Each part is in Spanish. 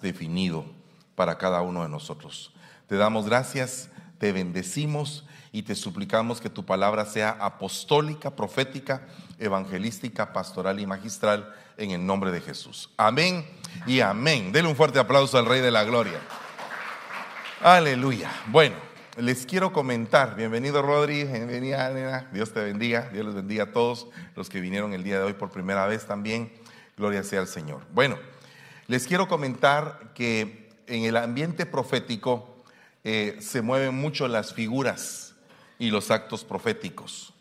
definido para cada uno de nosotros. Te damos gracias, te bendecimos y te suplicamos que tu palabra sea apostólica, profética, evangelística, pastoral y magistral en el nombre de Jesús. Amén y amén. Denle un fuerte aplauso al Rey de la Gloria. Aleluya. Bueno, les quiero comentar. Bienvenido Rodri, bienvenida Elena. Dios te bendiga. Dios les bendiga a todos los que vinieron el día de hoy por primera vez también. Gloria sea al Señor. Bueno, les quiero comentar que en el ambiente profético eh, se mueven mucho las figuras y los actos proféticos.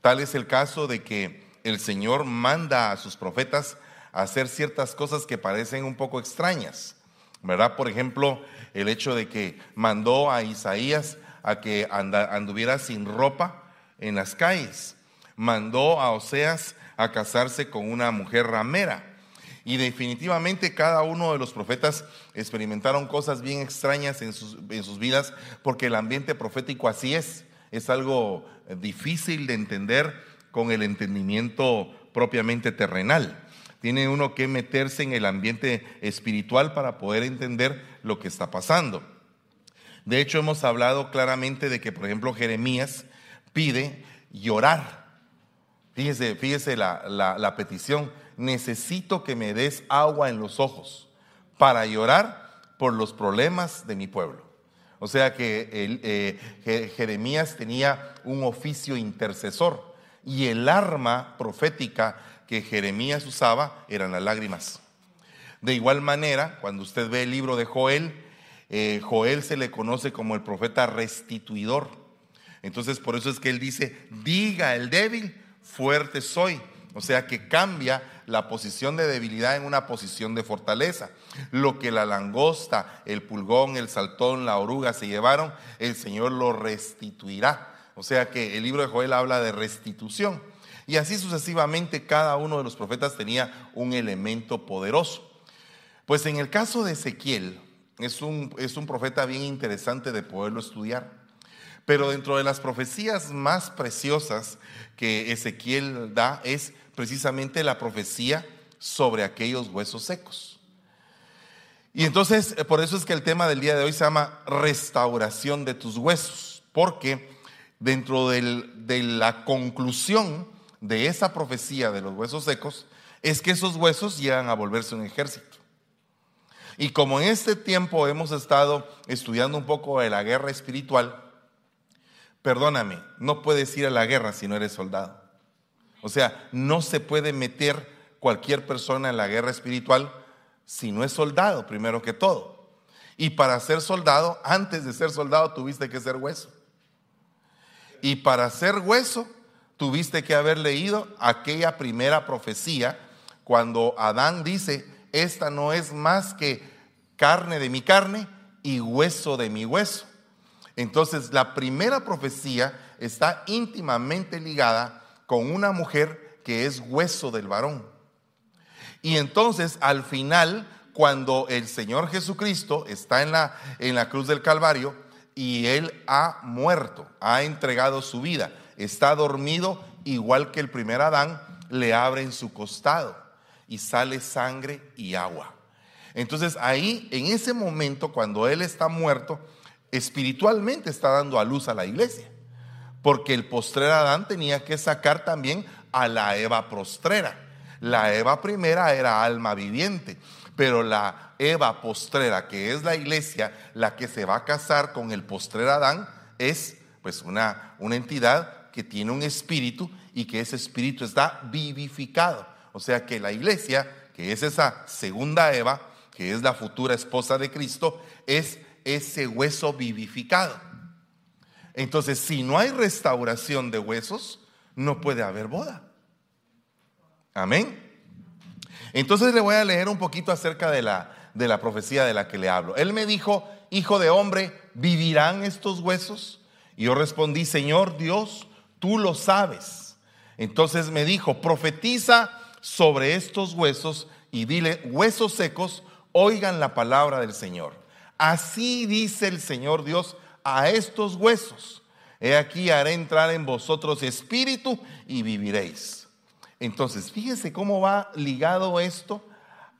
Tal es el caso de que el Señor manda a sus profetas a hacer ciertas cosas que parecen un poco extrañas. ¿Verdad? Por ejemplo, el hecho de que mandó a Isaías a que anduviera sin ropa en las calles. Mandó a Oseas a casarse con una mujer ramera. Y definitivamente cada uno de los profetas experimentaron cosas bien extrañas en sus, en sus vidas porque el ambiente profético así es. Es algo difícil de entender con el entendimiento propiamente terrenal. Tiene uno que meterse en el ambiente espiritual para poder entender lo que está pasando. De hecho, hemos hablado claramente de que, por ejemplo, Jeremías pide llorar. Fíjese, fíjese la, la petición necesito que me des agua en los ojos para llorar por los problemas de mi pueblo. O sea que eh, Jeremías tenía un oficio intercesor y el arma profética que Jeremías usaba eran las lágrimas. De igual manera, cuando usted ve el libro de Joel, eh, Joel se le conoce como el profeta restituidor. Entonces por eso es que él dice, diga el débil, fuerte soy. O sea que cambia la posición de debilidad en una posición de fortaleza. Lo que la langosta, el pulgón, el saltón, la oruga se llevaron, el Señor lo restituirá. O sea que el libro de Joel habla de restitución. Y así sucesivamente cada uno de los profetas tenía un elemento poderoso. Pues en el caso de Ezequiel, es un, es un profeta bien interesante de poderlo estudiar. Pero dentro de las profecías más preciosas que Ezequiel da es precisamente la profecía sobre aquellos huesos secos. Y entonces, eh, por eso es que el tema del día de hoy se llama restauración de tus huesos, porque dentro de la conclusión de esa profecía de los huesos secos, es que esos huesos llegan a volverse un ejército. Y como en este tiempo hemos estado estudiando un poco de la guerra espiritual, perdóname, no puedes ir a la guerra si no eres soldado. O sea, no se puede meter cualquier persona en la guerra espiritual si no es soldado, primero que todo. Y para ser soldado, antes de ser soldado, tuviste que ser hueso. Y para ser hueso, tuviste que haber leído aquella primera profecía cuando Adán dice, esta no es más que carne de mi carne y hueso de mi hueso. Entonces, la primera profecía está íntimamente ligada con una mujer que es hueso del varón. Y entonces al final, cuando el Señor Jesucristo está en la, en la cruz del Calvario y Él ha muerto, ha entregado su vida, está dormido igual que el primer Adán, le abre en su costado y sale sangre y agua. Entonces ahí, en ese momento, cuando Él está muerto, espiritualmente está dando a luz a la iglesia porque el postrer Adán tenía que sacar también a la Eva postrera. La Eva primera era alma viviente, pero la Eva postrera, que es la iglesia, la que se va a casar con el postrer Adán, es pues una, una entidad que tiene un espíritu y que ese espíritu está vivificado. O sea que la iglesia, que es esa segunda Eva, que es la futura esposa de Cristo, es ese hueso vivificado. Entonces, si no hay restauración de huesos, no puede haber boda. Amén. Entonces le voy a leer un poquito acerca de la, de la profecía de la que le hablo. Él me dijo, hijo de hombre, ¿vivirán estos huesos? Y yo respondí, Señor Dios, tú lo sabes. Entonces me dijo, profetiza sobre estos huesos y dile, huesos secos, oigan la palabra del Señor. Así dice el Señor Dios a estos huesos. He aquí haré entrar en vosotros espíritu y viviréis. Entonces, fíjense cómo va ligado esto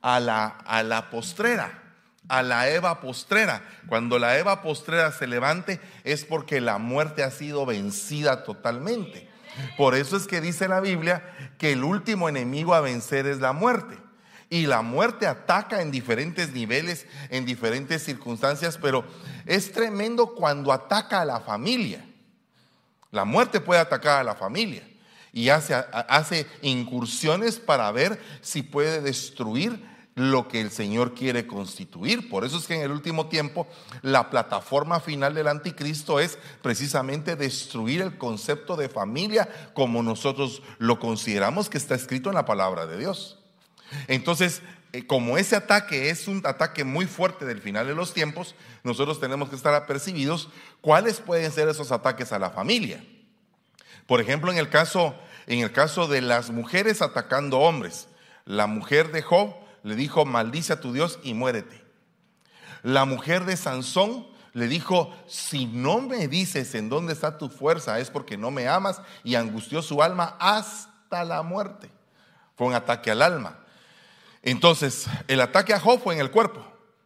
a la, a la postrera. a la Eva postrera. Cuando la Eva postrera se levante es porque la muerte ha sido vencida totalmente. Por eso es que dice la Biblia que el último enemigo a vencer es la muerte. Y la muerte ataca en diferentes niveles, en diferentes circunstancias, pero es tremendo cuando ataca a la familia. La muerte puede atacar a la familia y hace, incursiones para ver si puede destruir lo que el Señor quiere constituir. Por eso es que en el último tiempo la plataforma final del anticristo es precisamente destruir el concepto de familia como nosotros lo consideramos que está escrito en la palabra de Dios. Entonces, eh, como ese ataque es un ataque muy fuerte del final de los tiempos, nosotros tenemos que estar apercibidos cuáles pueden ser esos ataques a la familia. Por ejemplo, en el caso, en el caso de las mujeres atacando hombres, la mujer de Job le dijo, maldice a tu Dios y muérete. La mujer de Sansón le dijo, si no me dices en dónde está tu fuerza es porque no me amas y angustió su alma hasta la muerte. Fue un ataque al alma. Entonces, el ataque a Job fue en el cuerpo,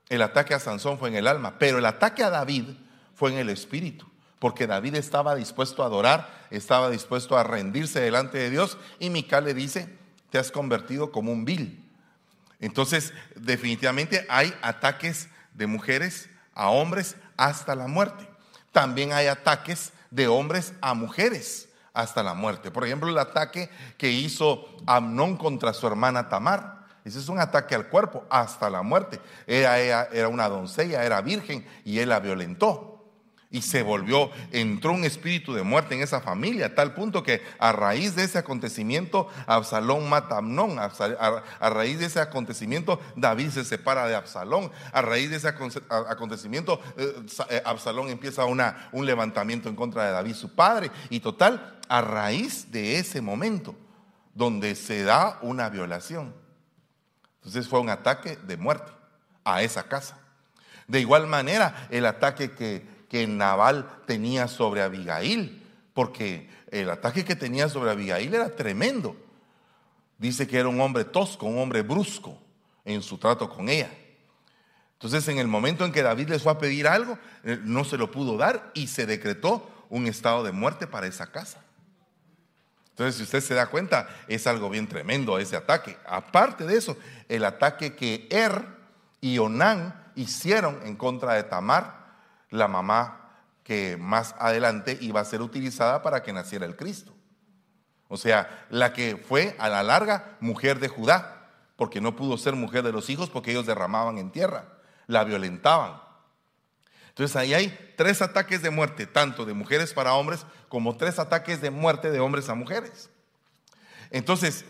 el ataque a Sansón fue en el alma, pero el ataque a David fue en el espíritu, porque David estaba dispuesto a adorar, estaba dispuesto a rendirse delante de Dios y Mical le dice, te has convertido como un vil. Entonces, definitivamente hay ataques de mujeres a hombres hasta la muerte. También hay ataques de hombres a mujeres hasta la muerte. Por ejemplo, el ataque que hizo Amnón contra su hermana Tamar. Ese es un ataque al cuerpo hasta la muerte. Ella, era una doncella, era virgen y él la violentó. Y se volvió, entró un espíritu de muerte en esa familia, a tal punto que a raíz de ese acontecimiento, Absalón mata a Amnón. A, raíz de ese acontecimiento, David se separa de Absalón. A raíz de ese acontecimiento, eh, eh, Absalón empieza una, un levantamiento en contra de David, su padre. Y total, a raíz de ese momento, donde se da una violación. Entonces fue un ataque de muerte a esa casa. De igual manera, el ataque que que Naval tenía sobre Abigail, porque el ataque que tenía sobre Abigail era tremendo. Dice que era un hombre tosco, un hombre brusco en su trato con ella. Entonces, en el momento en que David les fue a pedir algo, eh, no se lo pudo dar y se decretó un estado de muerte para esa casa. Entonces, si usted se da cuenta, es algo bien tremendo ese ataque. Aparte de eso, el ataque que Er y Onán hicieron en contra de Tamar la mamá que más adelante iba a ser utilizada para que naciera el Cristo. O sea, la que fue a la larga mujer de Judá, porque no pudo ser mujer de los hijos porque ellos derramaban en tierra, la violentaban. Entonces ahí hay tres ataques de muerte, tanto de mujeres para hombres como tres ataques de muerte de hombres a mujeres. Entonces,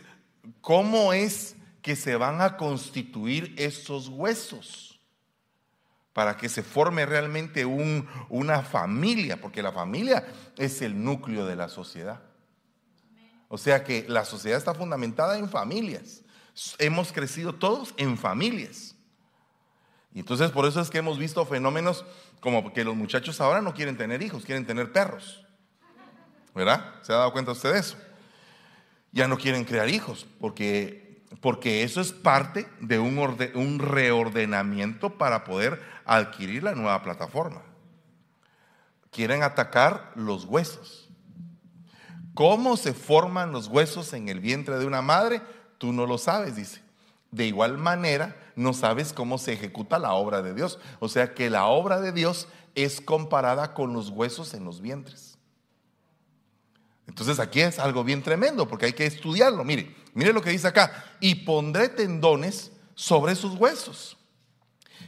¿cómo es que se van a constituir esos huesos? para que se forme realmente un, una familia, porque la familia es el núcleo de la sociedad. O sea que la sociedad está fundamentada en familias. Hemos crecido todos en familias. Y entonces por eso es que hemos visto fenómenos como que los muchachos ahora no quieren tener hijos, quieren tener perros. ¿Verdad? ¿Se ha dado cuenta usted de eso? Ya no quieren crear hijos porque porque eso es parte de un, un, reordenamiento para poder adquirir la nueva plataforma. Quieren atacar los huesos. ¿Cómo se forman los huesos en el vientre de una madre? Tú no lo sabes, dice. De igual manera, no sabes cómo se ejecuta la obra de Dios. O sea que la obra de Dios es comparada con los huesos en los vientres. Entonces aquí es algo bien tremendo porque hay que estudiarlo. Mire, mire lo que dice acá. Y pondré tendones sobre sus huesos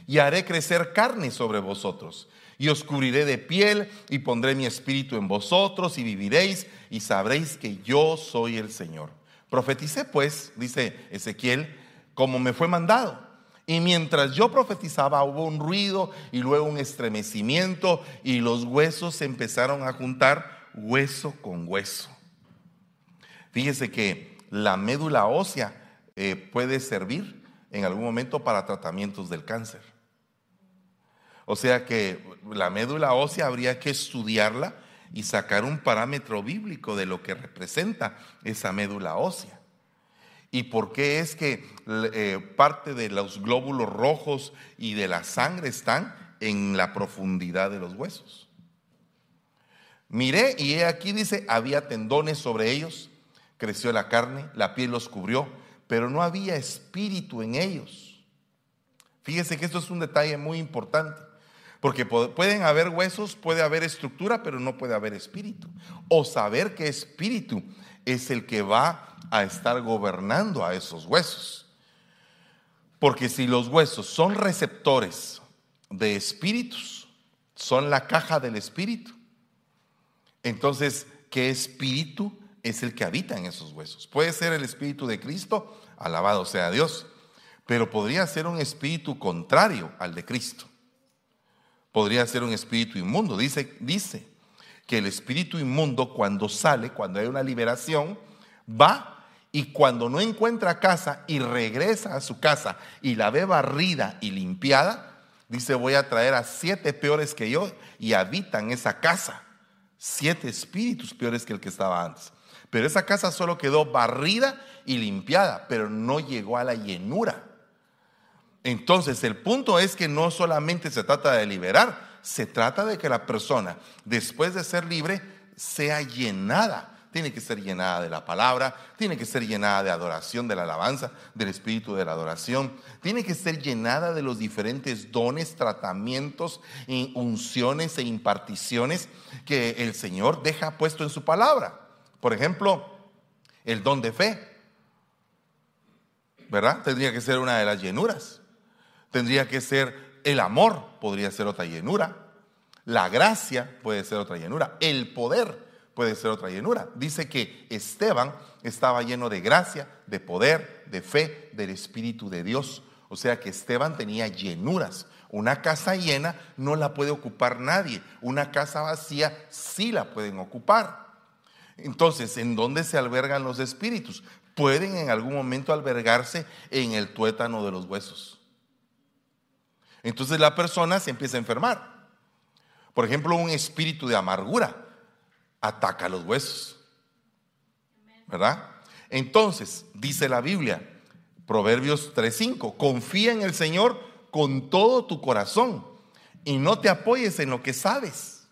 y haré crecer carne sobre vosotros. Y os cubriré de piel y pondré mi espíritu en vosotros y viviréis y sabréis que yo soy el Señor. Profeticé pues, dice Ezequiel, como me fue mandado. Y mientras yo profetizaba hubo un ruido y luego un estremecimiento y los huesos se empezaron a juntar hueso con hueso. Fíjese que la médula ósea eh, puede servir en algún momento para tratamientos del cáncer. O sea que la médula ósea habría que estudiarla y sacar un parámetro bíblico de lo que representa esa médula ósea. ¿Y por qué es que eh, parte de los glóbulos rojos y de la sangre están en la profundidad de los huesos? Miré y he aquí dice, había tendones sobre ellos, creció la carne, la piel los cubrió, pero no había espíritu en ellos. Fíjese que esto es un detalle muy importante. Porque pueden haber huesos, puede haber estructura, pero no puede haber espíritu. O saber que espíritu es el que va a estar gobernando a esos huesos. Porque si los huesos son receptores de espíritus, son la caja del espíritu, entonces, ¿qué espíritu es el que habita en esos huesos? Puede ser el espíritu de Cristo, alabado sea Dios, pero podría ser un espíritu contrario al de Cristo podría ser un espíritu inmundo. Dice, dice que el espíritu inmundo cuando sale, cuando hay una liberación, va y cuando no encuentra casa y regresa a su casa y la ve barrida y limpiada, dice voy a traer a siete peores que yo y habitan esa casa. Siete espíritus peores que el que estaba antes. Pero esa casa solo quedó barrida y limpiada, pero no llegó a la llenura. Entonces, el punto es que no solamente se trata de liberar, se trata de que la persona, después de ser libre, sea llenada. Tiene que ser llenada de la palabra, tiene que ser llenada de adoración, de la alabanza, del espíritu de la adoración, tiene que ser llenada de los diferentes dones, tratamientos, unciones e imparticiones que el Señor deja puesto en su palabra. Por ejemplo, el don de fe, ¿verdad? Tendría que ser una de las llenuras tendría que ser el amor, podría ser otra llenura. La gracia puede ser otra llenura. El poder puede ser otra llenura. Dice que Esteban estaba lleno de gracia, de poder, de fe, del Espíritu de Dios. O sea que Esteban tenía llenuras. Una casa llena no la puede ocupar nadie. Una casa vacía sí la pueden ocupar. Entonces, ¿en dónde se albergan los espíritus? Pueden en algún momento albergarse en el tuétano de los huesos. Entonces la persona se empieza a enfermar. Por ejemplo, un espíritu de amargura ataca los huesos. ¿Verdad? Entonces, dice la Biblia, Proverbios 3:5, confía en el Señor con todo tu corazón y no te apoyes en lo que sabes.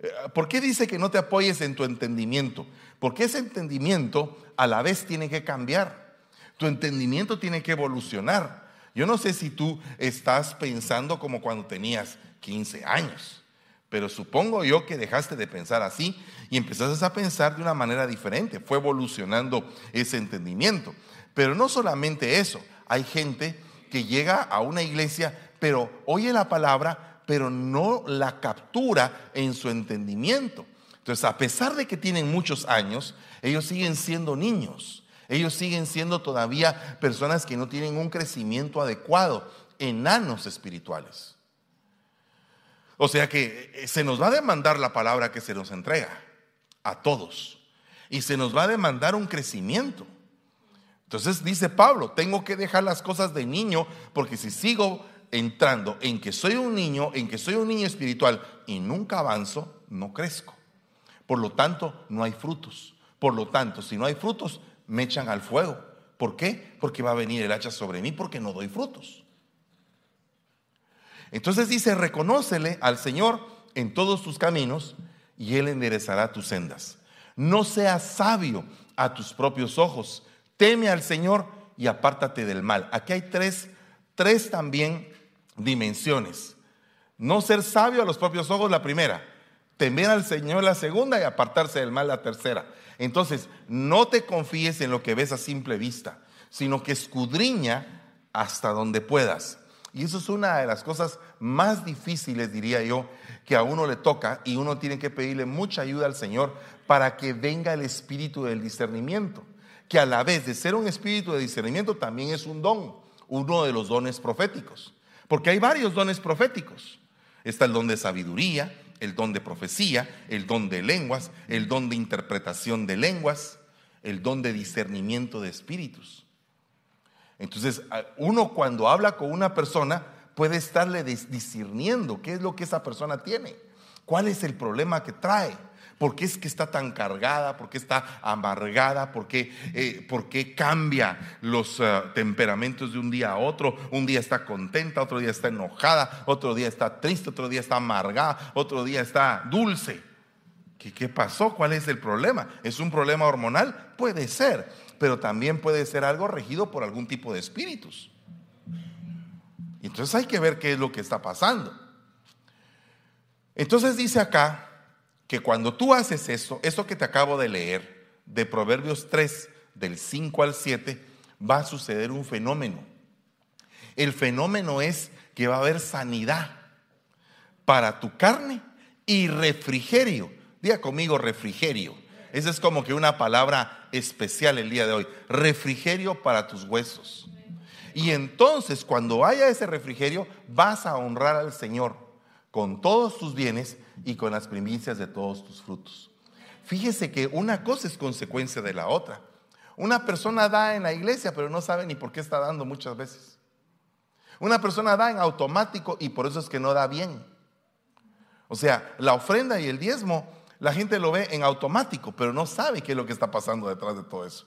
Eh, ¿Por qué dice que no te apoyes en tu entendimiento? Porque ese entendimiento a la vez tiene que cambiar. Tu entendimiento tiene que evolucionar. Yo no sé si tú estás pensando como cuando tenías 15 años, pero supongo yo que dejaste de pensar así y empezaste a pensar de una manera diferente. Fue evolucionando ese entendimiento. Pero no solamente eso, hay gente que llega a una iglesia, pero oye la palabra, pero no la captura en su entendimiento. Entonces, a pesar de que tienen muchos años, ellos siguen siendo niños. Ellos siguen siendo todavía personas que no tienen un crecimiento adecuado, enanos espirituales. O sea que eh, se nos va a demandar la palabra que se nos entrega a todos. Y se nos va a demandar un crecimiento. Entonces dice Pablo, tengo que dejar las cosas de niño porque si sigo entrando en que soy un niño, en que soy un niño espiritual y nunca avanzo, no crezco. Por lo tanto, no hay frutos. Por lo tanto, si no hay frutos, me echan al fuego. ¿Por qué? Porque va a venir el hacha sobre mí porque no doy frutos. Entonces dice, reconócele al Señor en todos tus caminos y Él enderezará tus sendas. No seas sabio a tus propios ojos. Teme al Señor y apártate del mal. Aquí hay tres, tres también dimensiones. No ser sabio a los propios ojos, la primera. Temer al Señor, la segunda, y apartarse del mal, la tercera. Entonces, no te confíes en lo que ves a simple vista, sino que escudriña hasta donde puedas. Y eso es una de las cosas más difíciles, diría yo, que a uno le toca y uno tiene que pedirle mucha ayuda al Señor para que venga el espíritu del discernimiento, que a la vez de ser un espíritu de discernimiento también es un don, uno de los dones proféticos, porque hay varios dones proféticos. Está el don de sabiduría, el don de profecía, el don de lenguas, el don de interpretación de lenguas, el don de discernimiento de espíritus. Entonces, uno cuando habla con una persona puede estarle discerniendo qué es lo que esa persona tiene, cuál es el problema que trae. ¿Por qué es que está tan cargada? ¿Por qué está amargada? ¿Por qué, eh, cambia los eh, temperamentos de un día a otro? Un día está contenta, otro día está enojada, otro día está triste, otro día está amargada, otro día está dulce. ¿Qué, qué pasó? ¿Cuál es el problema? ¿Es un problema hormonal? Puede ser, pero también puede ser algo regido por algún tipo de espíritus. Entonces hay que ver qué es lo que está pasando. Entonces dice acá que cuando tú haces eso, eso que te acabo de leer, de Proverbios 3, del 5 al 7, va a suceder un fenómeno. El fenómeno es que va a haber sanidad para tu carne y refrigerio. Diga conmigo refrigerio. Esa es como que una palabra especial el día de hoy. Refrigerio para tus huesos. Y entonces cuando haya ese refrigerio, vas a honrar al Señor con todos tus bienes y con las primicias de todos tus frutos. Fíjese que una cosa es consecuencia de la otra. Una persona da en la iglesia, pero no sabe ni por qué está dando muchas veces. Una persona da en automático y por eso es que no da bien. O sea, la ofrenda y el diezmo, la gente lo ve en automático, pero no sabe qué es lo que está pasando detrás de todo eso.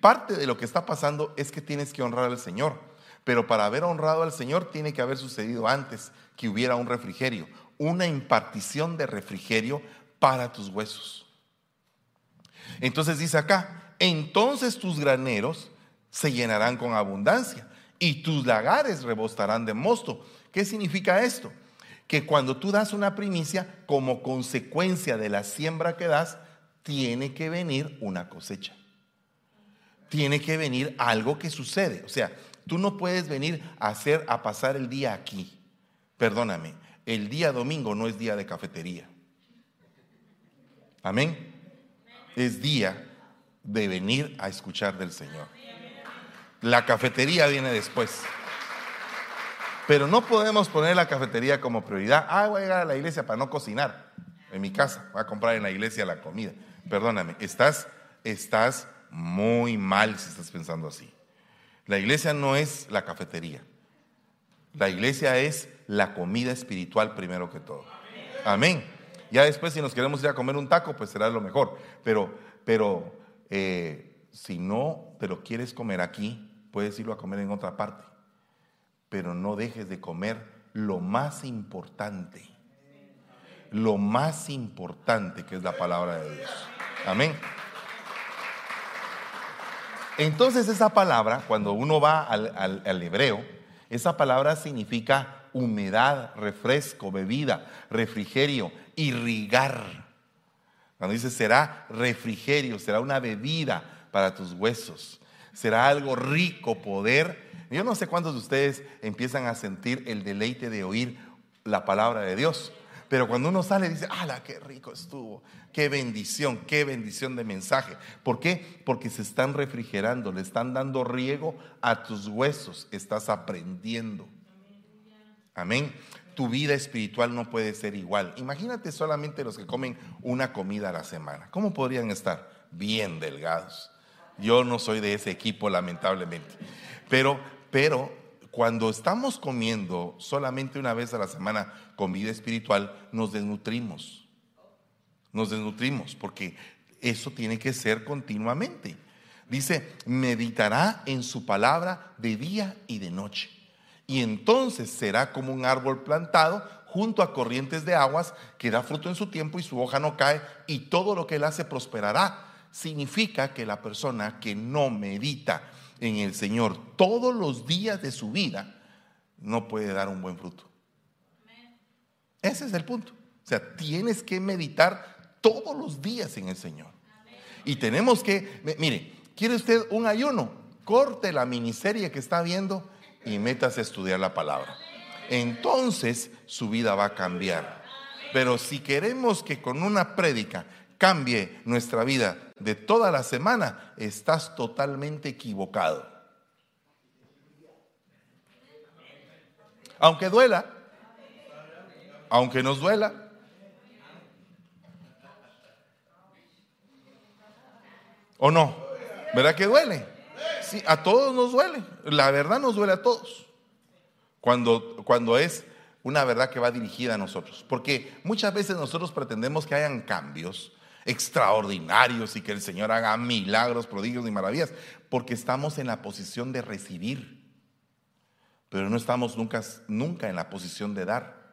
Parte de lo que está pasando es que tienes que honrar al Señor. Pero para haber honrado al Señor tiene que haber sucedido antes que hubiera un refrigerio, una impartición de refrigerio para tus huesos. Entonces dice acá, entonces tus graneros se llenarán con abundancia y tus lagares rebostarán de mosto. ¿Qué significa esto? Que cuando tú das una primicia, como consecuencia de la siembra que das, tiene que venir una cosecha. Tiene que venir algo que sucede. O sea, Tú no puedes venir a hacer, a pasar el día aquí. Perdóname, el día domingo no es día de cafetería. Amén. Es día de venir a escuchar del Señor. La cafetería viene después. Pero no podemos poner la cafetería como prioridad. Ah, voy a llegar a la iglesia para no cocinar en mi casa. Voy a comprar en la iglesia la comida. Perdóname, estás, estás muy mal si estás pensando así. La iglesia no es la cafetería. La iglesia es la comida espiritual primero que todo. Amén. Ya después si nos queremos ir a comer un taco, pues será lo mejor. Pero, pero eh, si no te lo quieres comer aquí, puedes irlo a comer en otra parte. Pero no dejes de comer lo más importante. Lo más importante que es la palabra de Dios. Amén. Entonces esa palabra, cuando uno va al, hebreo, esa palabra significa humedad, refresco, bebida, refrigerio, irrigar. Cuando dice será refrigerio, será una bebida para tus huesos, será algo rico poder. Yo no sé cuántos de ustedes empiezan a sentir el deleite de oír la palabra de Dios. Pero cuando uno sale dice, ¡ala, qué rico estuvo! ¡Qué bendición! ¡Qué bendición de mensaje! ¿Por qué? Porque se están refrigerando, le están dando riego a tus huesos, estás aprendiendo. Amén. Tu vida espiritual no puede ser igual. Imagínate solamente los que comen una comida a la semana. ¿Cómo podrían estar? Bien delgados. Yo no soy de ese equipo, lamentablemente. Pero, pero cuando estamos comiendo solamente una vez a la semana comida espiritual, nos desnutrimos. Nos desnutrimos porque eso tiene que ser continuamente. Dice, meditará en su palabra de día y de noche. Y entonces será como un árbol plantado junto a corrientes de aguas que da fruto en su tiempo y su hoja no cae y todo lo que él hace prosperará. Significa que la persona que no medita en el Señor todos los días de su vida, no puede dar un buen fruto. Ese es el punto. O sea, tienes que meditar todos los días en el Señor. Y tenemos que, mire, ¿quiere usted un ayuno? Corte la miniserie que está viendo y métase a estudiar la palabra. Entonces su vida va a cambiar. Pero si queremos que con una prédica cambie nuestra vida de toda la semana, estás totalmente equivocado. Aunque duela, aunque nos duela. ¿O no? ¿Verdad que duele? Sí, a todos nos duele. La verdad nos duele a todos. Cuando, cuando es una verdad que va dirigida a nosotros. Porque muchas veces nosotros pretendemos que hayan cambios extraordinarios y que el Señor haga milagros, prodigios y maravillas, porque estamos en la posición de recibir, pero no estamos nunca, nunca en la posición de dar.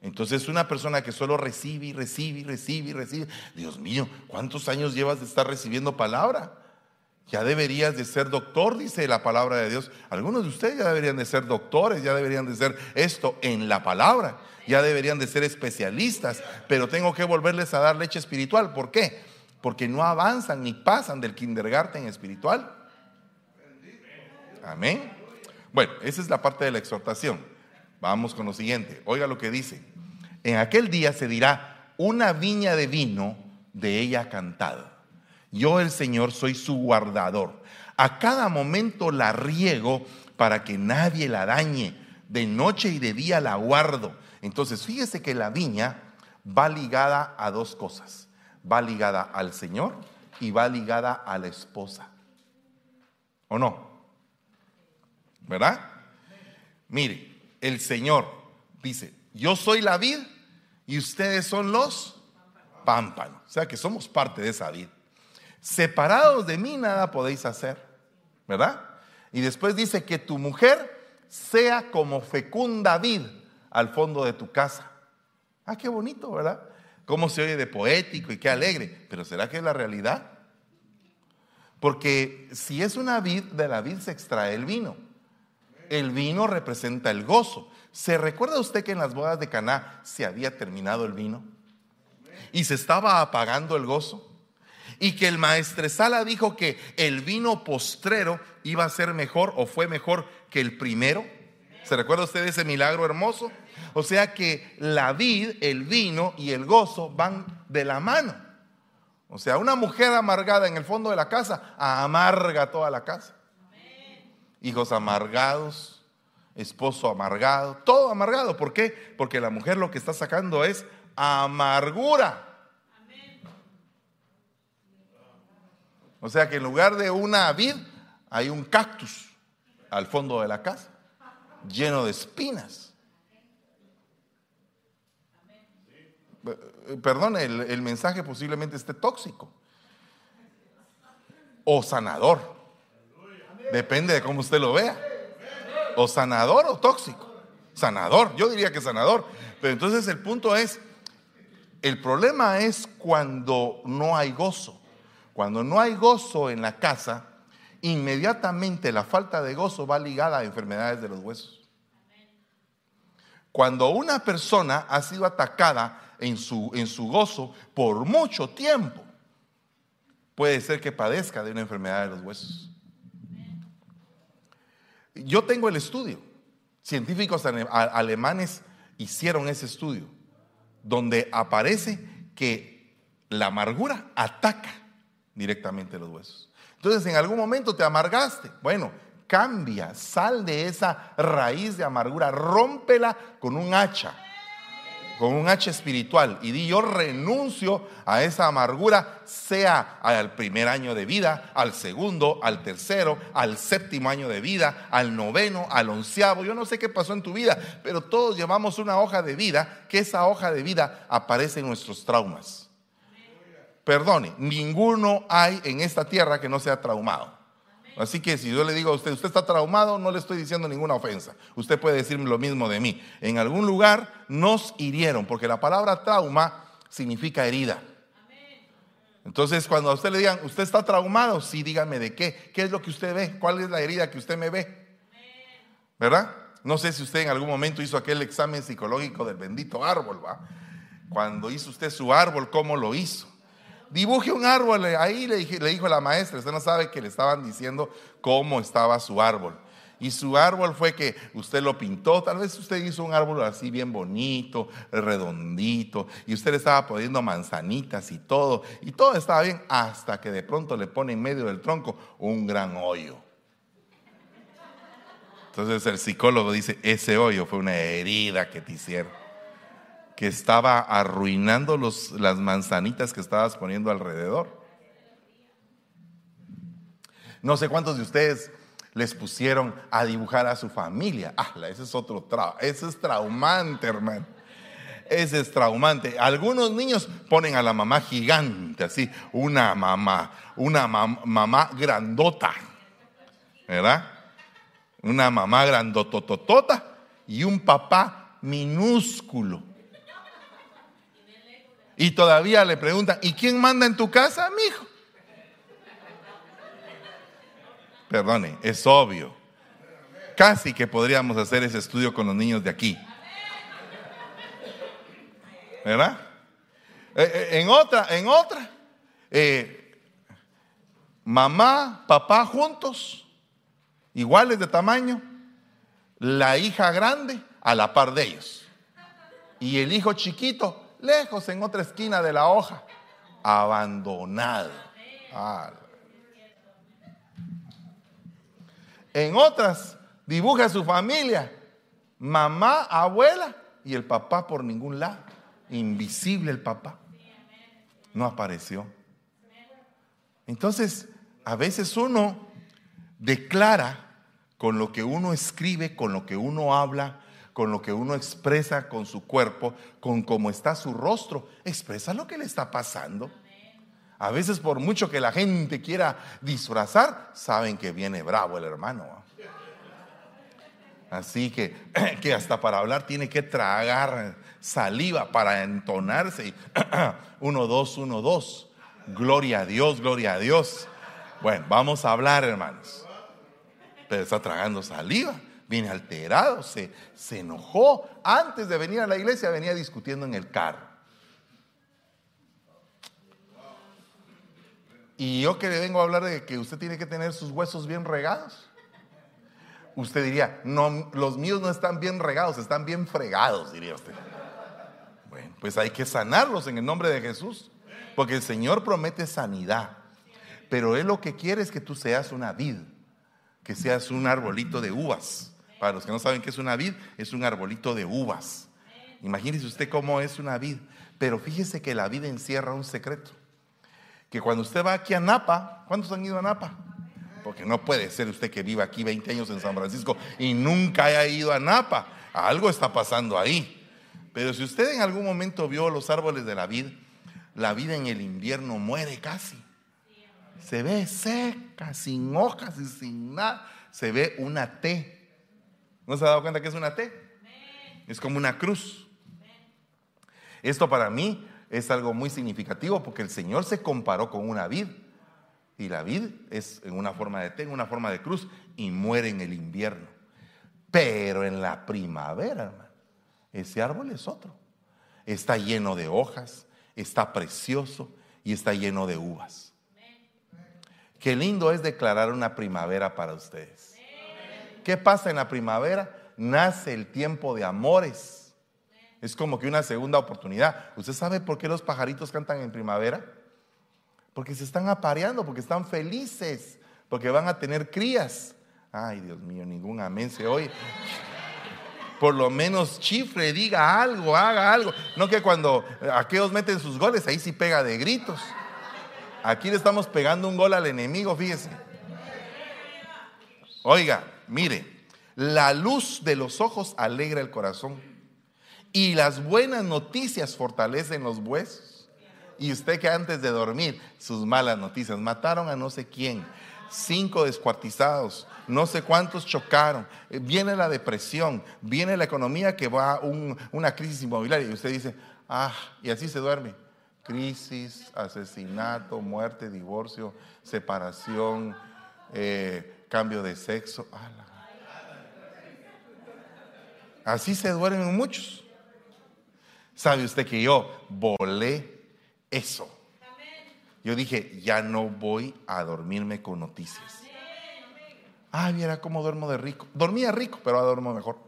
Entonces una persona que solo recibe y recibe y recibe y recibe, Dios mío, ¿cuántos años llevas de estar recibiendo palabra? Ya deberías de ser doctor, dice la palabra de Dios. Algunos de ustedes ya deberían de ser doctores, ya deberían de ser esto en la palabra, ya deberían de ser especialistas, pero tengo que volverles a dar leche espiritual. ¿Por qué? Porque no avanzan ni pasan del kindergarten espiritual. Amén. Bueno, esa es la parte de la exhortación. Vamos con lo siguiente. Oiga lo que dice. En aquel día se dirá, una viña de vino de ella cantada. Yo el Señor soy su guardador. A cada momento la riego para que nadie la dañe. De noche y de día la guardo. Entonces, fíjese que la viña va ligada a dos cosas. Va ligada al Señor y va ligada a la esposa. ¿O no? ¿Verdad? Mire, el Señor dice, yo soy la vid y ustedes son los pámpanos. O sea que somos parte de esa vid. Separados de mí nada podéis hacer, ¿verdad? Y después dice que tu mujer sea como fecunda vid al fondo de tu casa. Ah, qué bonito, ¿verdad? Cómo se oye de poético y qué alegre. Pero ¿será que es la realidad? Porque si es una vid, de la vid se extrae el vino el vino representa el gozo. ¿Se recuerda usted que en las bodas de Caná se había terminado el vino? Y se estaba apagando el gozo. Y que el maestresala dijo que el vino postrero iba a ser mejor o fue mejor que el primero. ¿Se recuerda usted ese milagro hermoso? O sea que la vid, el vino y el gozo van de la mano. O sea, una mujer amargada en el fondo de la casa amarga toda la casa hijos amargados, esposo amargado, todo amargado. ¿Por qué? Porque la mujer lo que está sacando es amargura. O sea que en lugar de una vid hay un cactus al fondo de la casa, lleno de espinas. Perdón, el, el mensaje posiblemente esté tóxico o sanador. Depende de cómo usted lo vea. O sanador o tóxico. Sanador, yo diría que sanador. Pero entonces el punto es, el problema es cuando no hay gozo. Cuando no hay gozo en la casa, inmediatamente la falta de gozo va ligada a enfermedades de los huesos. Cuando una persona ha sido atacada en su, en su gozo por mucho tiempo, puede ser que padezca de una enfermedad de los huesos. Yo tengo el estudio. Científicos alemanes hicieron ese estudio donde aparece que la amargura ataca directamente los huesos. Entonces, en algún momento te amargaste. Bueno, cambia, sal de esa raíz de amargura, rómpela con un hacha con un H espiritual y di yo renuncio a esa amargura, sea al primer año de vida, al segundo, al tercero, al séptimo año de vida, al noveno, al onceavo. Yo no sé qué pasó en tu vida, pero todos llevamos una hoja de vida, que esa hoja de vida aparece en nuestros traumas. Perdone, ninguno hay en esta tierra que no sea traumado. Así que si yo le digo a usted, usted está traumado, no le estoy diciendo ninguna ofensa. Usted puede decirme lo mismo de mí. En algún lugar nos hirieron, porque la palabra trauma significa herida. Entonces, cuando a usted le digan, ¿usted está traumado? Sí, dígame de qué. ¿Qué es lo que usted ve? ¿Cuál es la herida que usted me ve? ¿Verdad? No sé si usted en algún momento hizo aquel examen psicológico del bendito árbol, ¿va? Cuando hizo usted su árbol, ¿cómo lo hizo? Dibuje un árbol. Ahí le, le dijo la maestra, usted no sabe que le estaban diciendo cómo estaba su árbol. Y su árbol fue que usted lo pintó, tal vez usted hizo un árbol así bien bonito, redondito, y usted le estaba poniendo manzanitas y todo, y todo estaba bien, hasta que de pronto le pone en medio del tronco un gran hoyo. Entonces el psicólogo dice, ese hoyo fue una herida que te hicieron que estaba arruinando los, las manzanitas que estabas poniendo alrededor. No sé cuántos de ustedes les pusieron a dibujar a su familia. Ah, ese es otro trauma. Ese es traumante, hermano. Ese es traumante. Algunos niños ponen a la mamá gigante, así, una mamá, una mamá grandota, ¿verdad? Una mamá grandotototota y un papá minúsculo. Y todavía le preguntan, ¿y quién manda en tu casa, mi hijo? Perdone, es obvio. Casi que podríamos hacer ese estudio con los niños de aquí. ¿Verdad? Eh, eh, en otra, en otra, eh, mamá, papá juntos, iguales de tamaño, la hija grande a la par de ellos. Y el hijo chiquito, lejos en otra esquina de la hoja, abandonado. En otras, dibuja a su familia, mamá, abuela y el papá por ningún lado invisible el papá. No apareció. Entonces, a veces uno declara con lo que uno escribe, con lo que uno habla, con lo que uno expresa con su cuerpo, con cómo está su rostro, expresa lo que le está pasando. A veces por mucho que la gente quiera disfrazar, saben que viene bravo el hermano. Así que, que hasta para hablar tiene que tragar saliva para entonarse. uno, dos, uno, dos. Gloria a Dios, gloria a Dios. Bueno, vamos a hablar, hermanos. Pero está tragando saliva, viene alterado, se, se enojó. Antes de venir a la iglesia venía discutiendo en el carro. Y yo que le vengo a hablar de que usted tiene que tener sus huesos bien regados. Usted diría, no, los míos no están bien regados, están bien fregados, diría usted. Bueno, pues hay que sanarlos en el nombre de Jesús, porque el Señor promete sanidad. Pero Él lo que quiere es que tú seas una vid, que seas un arbolito de uvas. Para los que no saben qué es una vid, es un arbolito de uvas. Imagínese usted cómo es una vid. Pero fíjese que la vida encierra un secreto. Que cuando usted va aquí a Napa, ¿cuántos han ido a Napa? Porque no puede ser usted que viva aquí 20 años en San Francisco y nunca haya ido a Napa. Algo está pasando ahí. Pero si usted en algún momento vio los árboles de la vid, la vida en el invierno muere casi. Se ve seca, sin hojas y sin nada. Se ve una T. ¿No se ha dado cuenta que es una T? Es como una cruz. Esto para mí es algo muy significativo porque el Señor se comparó con una vid. Y la vid es en una forma de T, en una forma de cruz, y muere en el invierno. Pero en la primavera, hermano ese árbol es otro. Está lleno de hojas, está precioso y está lleno de uvas. Qué lindo es declarar una primavera para ustedes. ¿Qué pasa en la primavera? Nace el tiempo de amores. Es como que una segunda oportunidad. ¿Usted sabe por qué los pajaritos cantan en primavera? Porque se están apareando, porque están felices, porque van a tener crías. Ay, Dios mío, ningún amén se oye por lo menos chifre, diga algo, haga algo. No que cuando aquellos meten sus goles, ahí sí pega de gritos. Aquí le estamos pegando un gol al enemigo, fíjese. Oiga, mire, la luz de los ojos alegra el corazón y las buenas noticias fortalecen los huesos. Y usted que antes de dormir, sus malas noticias, mataron a no sé quién, cinco descuartizados, no sé cuántos chocaron, eh, viene la depresión, viene la economía que va a una crisis inmobiliaria y usted dice, ah, y así se duerme. Crisis, asesinato, muerte, divorcio, separación, eh, cambio de sexo. Así se duermen muchos. ¿Sabe usted que yo volé eso? Yo dije, ya no voy a dormirme con noticias. Ay, mira cómo duermo de rico. Dormía rico, pero ahora duermo mejor.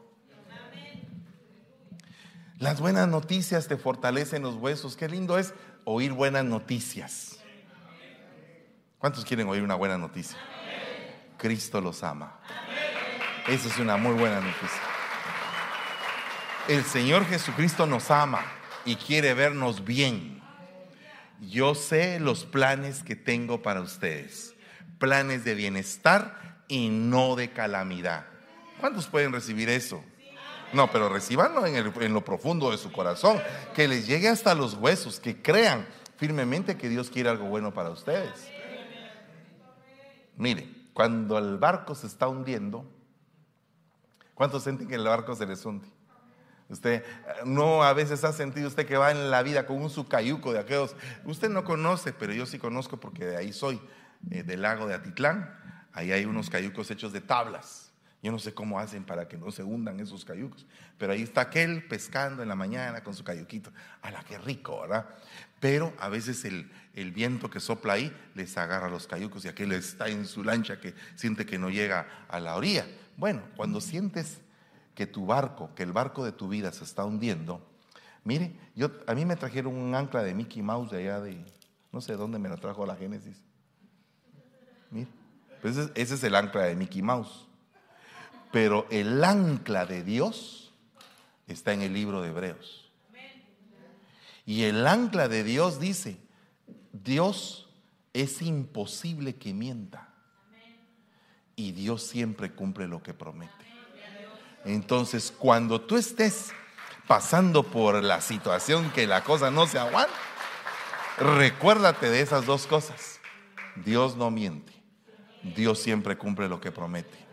Las buenas noticias te fortalecen los huesos. Qué lindo es oír buenas noticias. ¿Cuántos quieren oír una buena noticia? Cristo los ama. Esa es una muy buena noticia. El Señor Jesucristo nos ama y quiere vernos bien. Yo sé los planes que tengo para ustedes. Planes de bienestar y no de calamidad. ¿Cuántos pueden recibir eso? No, pero recibanlo en, en lo profundo de su corazón, que les llegue hasta los huesos, que crean firmemente que Dios quiere algo bueno para ustedes. Mire, cuando el barco se está hundiendo, ¿cuántos sienten que el barco se les hunde? Usted no a veces ha sentido usted que va en la vida con un sucayuco de aquellos. Usted no conoce, pero yo sí conozco porque de ahí soy, eh, del lago de Atitlán. Ahí hay unos cayucos hechos de tablas. Yo no sé cómo hacen para que no se hundan esos cayucos. Pero ahí está aquel pescando en la mañana con su cayuquito. ¡Hala, qué rico, ¿verdad? Pero a veces el, el viento que sopla ahí les agarra los cayucos y aquel está en su lancha que siente que no llega a la orilla. Bueno, cuando sientes que tu barco, que el barco de tu vida se está hundiendo, mire, yo, a mí me trajeron un ancla de Mickey Mouse de allá de, no sé dónde me lo trajo la Génesis. Mire, pues ese es el ancla de Mickey Mouse. Pero el ancla de Dios está en el libro de Hebreos. Y el ancla de Dios dice, Dios es imposible que mienta. Y Dios siempre cumple lo que promete. Entonces, cuando tú estés pasando por la situación que la cosa no se aguanta, recuérdate de esas dos cosas. Dios no miente. Dios siempre cumple lo que promete.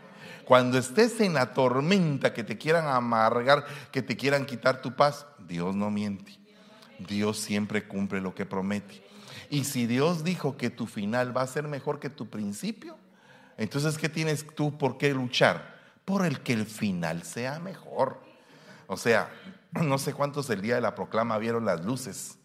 Cuando estés en la tormenta que te quieran amargar, que te quieran quitar tu paz, Dios no miente. Dios siempre cumple lo que promete. Y si Dios dijo que tu final va a ser mejor que tu principio, entonces ¿qué tienes tú por qué luchar? por el que el final sea mejor. O sea, no sé cuántos el día de la proclama vieron las luces.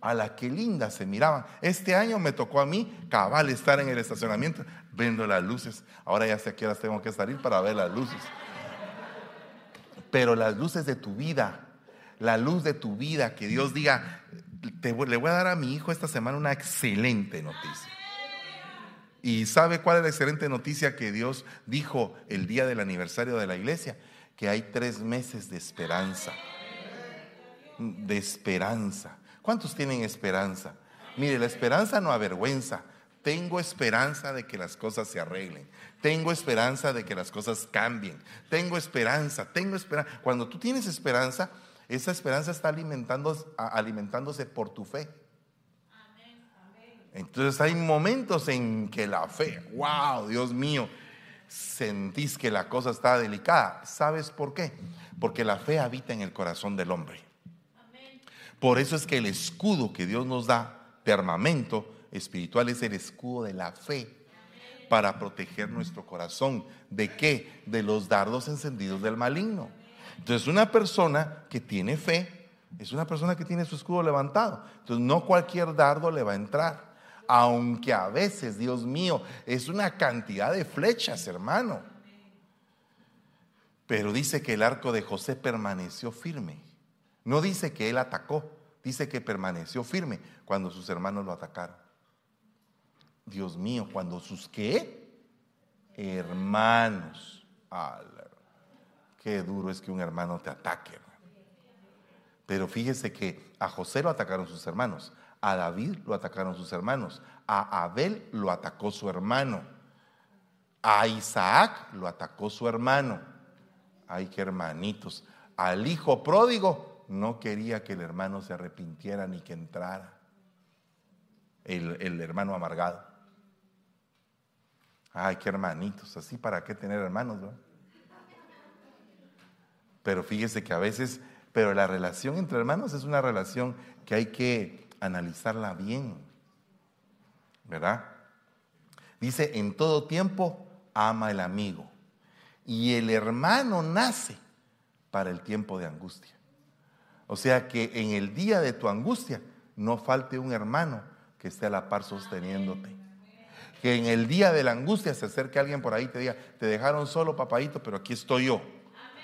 A la que linda se miraban. Este año me tocó a mí cabal estar en el estacionamiento viendo las luces. Ahora ya sé a qué horas tengo que salir para ver las luces. Pero las luces de tu vida, la luz de tu vida, que Dios diga, le voy a dar a mi hijo esta semana una excelente noticia. ¿Y sabe cuál es la excelente noticia que Dios dijo el día del aniversario de la iglesia? Que hay tres meses de esperanza. De esperanza. ¿Cuántos tienen esperanza? Mire, la esperanza no avergüenza. Tengo esperanza de que las cosas se arreglen. Tengo esperanza de que las cosas cambien. Tengo esperanza, tengo esperanza. Cuando tú tienes esperanza, esa esperanza está alimentándose, alimentándose por tu fe. Entonces hay momentos en que la fe, wow, Dios mío, sentís que la cosa está delicada. ¿Sabes por qué? Porque la fe habita en el corazón del hombre. Por eso es que el escudo que Dios nos da de armamento espiritual es el escudo de la fe para proteger nuestro corazón. ¿De qué? De los dardos encendidos del maligno. Entonces una persona que tiene fe es una persona que tiene su escudo levantado. Entonces no cualquier dardo le va a entrar aunque a veces, Dios mío, es una cantidad de flechas, hermano. Pero dice que el arco de José permaneció firme. No dice que él atacó, dice que permaneció firme cuando sus hermanos lo atacaron. Dios mío, cuando sus qué? Hermanos. Qué duro es que un hermano te ataque. Pero fíjese que a José lo atacaron sus hermanos, a David lo atacaron sus hermanos. A Abel lo atacó su hermano. A Isaac lo atacó su hermano. Ay, qué hermanitos. Al hijo pródigo no quería que el hermano se arrepintiera ni que entrara. El, hermano amargado. Ay, qué hermanitos. Así para qué tener hermanos, Pero fíjese que a veces, pero la relación entre hermanos es una relación que hay que analizarla bien, ¿verdad? Dice, en todo tiempo ama el amigo y el hermano nace para el tiempo de angustia. O sea que en el día de tu angustia no falte un hermano que esté a la par sosteniéndote. Que en el día de la angustia se acerque alguien por ahí y te diga, te dejaron solo, papadito, pero aquí estoy yo.